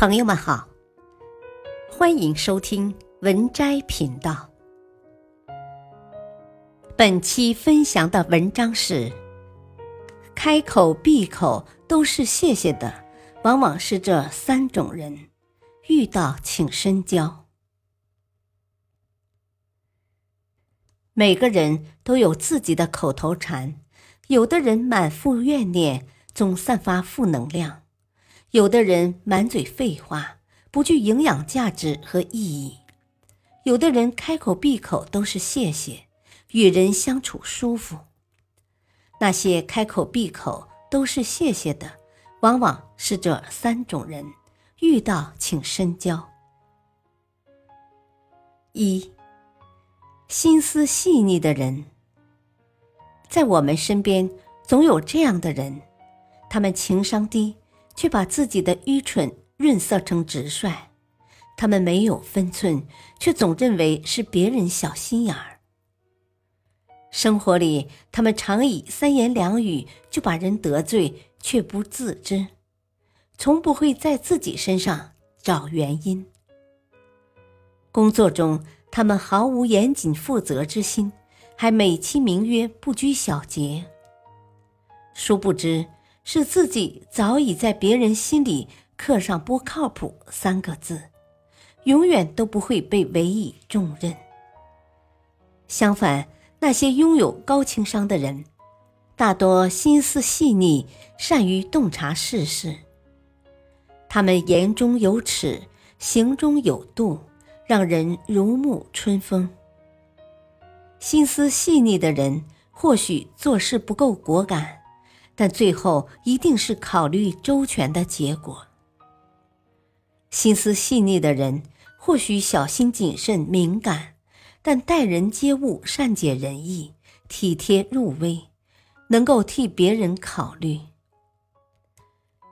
朋友们好，欢迎收听文摘频道。本期分享的文章是：开口闭口都是谢谢的，往往是这三种人，遇到请深交。每个人都有自己的口头禅，有的人满腹怨念，总散发负能量。有的人满嘴废话，不具营养价值和意义；有的人开口闭口都是谢谢，与人相处舒服。那些开口闭口都是谢谢的，往往是这三种人，遇到请深交。一，心思细腻的人，在我们身边总有这样的人，他们情商低。却把自己的愚蠢润色成直率，他们没有分寸，却总认为是别人小心眼儿。生活里，他们常以三言两语就把人得罪，却不自知，从不会在自己身上找原因。工作中，他们毫无严谨负责之心，还美其名曰不拘小节，殊不知。是自己早已在别人心里刻上“不靠谱”三个字，永远都不会被委以重任。相反，那些拥有高情商的人，大多心思细腻，善于洞察世事。他们言中有尺，行中有度，让人如沐春风。心思细腻的人，或许做事不够果敢。但最后一定是考虑周全的结果。心思细腻的人或许小心谨慎、敏感，但待人接物善解人意、体贴入微，能够替别人考虑。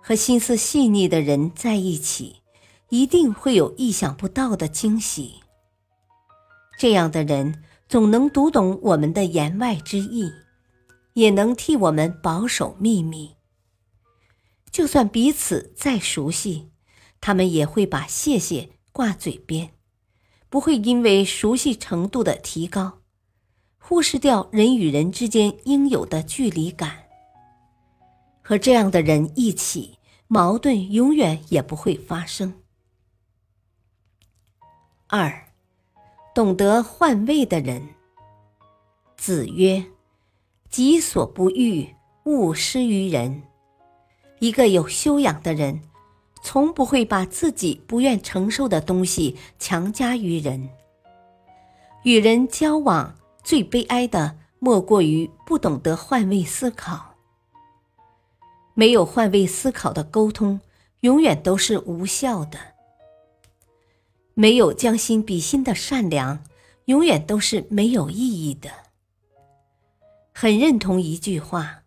和心思细腻的人在一起，一定会有意想不到的惊喜。这样的人总能读懂我们的言外之意。也能替我们保守秘密。就算彼此再熟悉，他们也会把“谢谢”挂嘴边，不会因为熟悉程度的提高，忽视掉人与人之间应有的距离感。和这样的人一起，矛盾永远也不会发生。二，懂得换位的人。子曰。己所不欲，勿施于人。一个有修养的人，从不会把自己不愿承受的东西强加于人。与人交往，最悲哀的莫过于不懂得换位思考。没有换位思考的沟通，永远都是无效的。没有将心比心的善良，永远都是没有意义的。很认同一句话：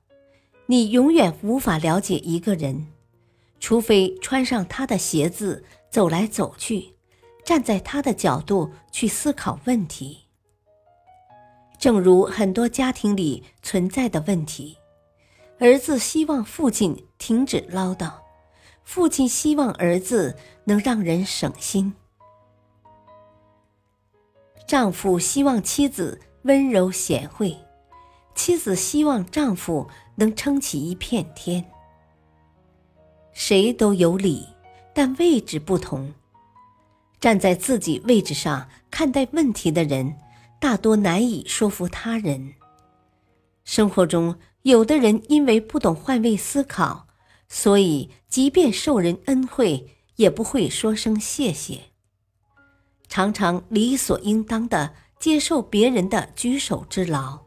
你永远无法了解一个人，除非穿上他的鞋子走来走去，站在他的角度去思考问题。正如很多家庭里存在的问题：儿子希望父亲停止唠叨，父亲希望儿子能让人省心，丈夫希望妻子温柔贤惠。妻子希望丈夫能撑起一片天。谁都有理，但位置不同。站在自己位置上看待问题的人，大多难以说服他人。生活中，有的人因为不懂换位思考，所以即便受人恩惠，也不会说声谢谢，常常理所应当的接受别人的举手之劳。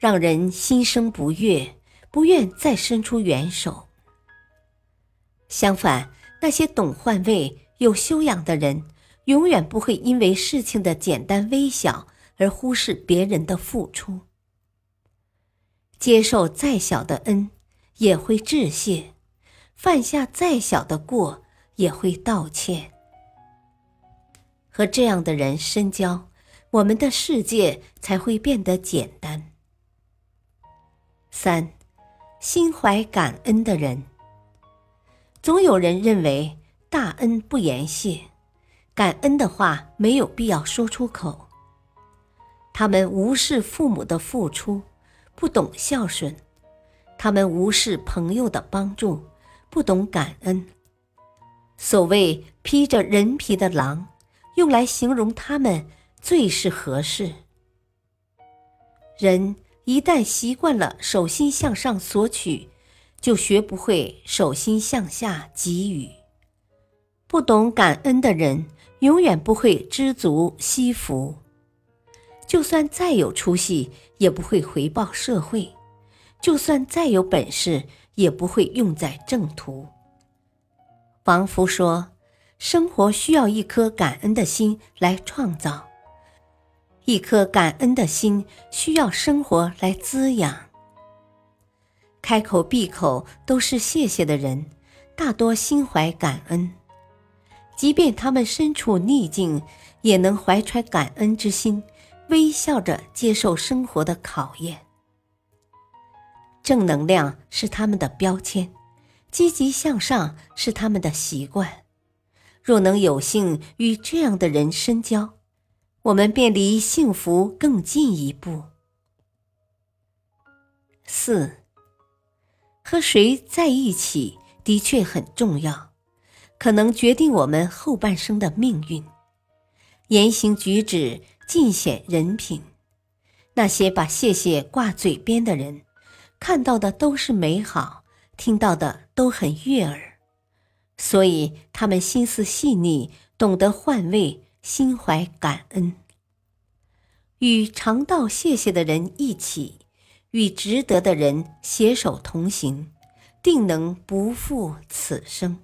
让人心生不悦，不愿再伸出援手。相反，那些懂换位、有修养的人，永远不会因为事情的简单微小而忽视别人的付出。接受再小的恩，也会致谢；犯下再小的过，也会道歉。和这样的人深交，我们的世界才会变得简单。三，心怀感恩的人。总有人认为大恩不言谢，感恩的话没有必要说出口。他们无视父母的付出，不懂孝顺；他们无视朋友的帮助，不懂感恩。所谓披着人皮的狼，用来形容他们最是合适。人一旦习惯了手心向上索取，就学不会手心向下给予。不懂感恩的人，永远不会知足惜福。就算再有出息，也不会回报社会；就算再有本事，也不会用在正途。王福说：“生活需要一颗感恩的心来创造，一颗感恩的心需要生活来滋养。开口闭口都是谢谢的人，大多心怀感恩，即便他们身处逆境，也能怀揣感恩之心。”微笑着接受生活的考验，正能量是他们的标签，积极向上是他们的习惯。若能有幸与这样的人深交，我们便离幸福更近一步。四，和谁在一起的确很重要，可能决定我们后半生的命运。言行举止。尽显人品。那些把谢谢挂嘴边的人，看到的都是美好，听到的都很悦耳，所以他们心思细腻，懂得换位，心怀感恩。与常道谢谢的人一起，与值得的人携手同行，定能不负此生。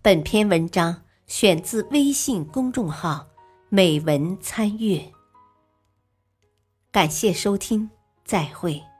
本篇文章。选自微信公众号“美文参阅”，感谢收听，再会。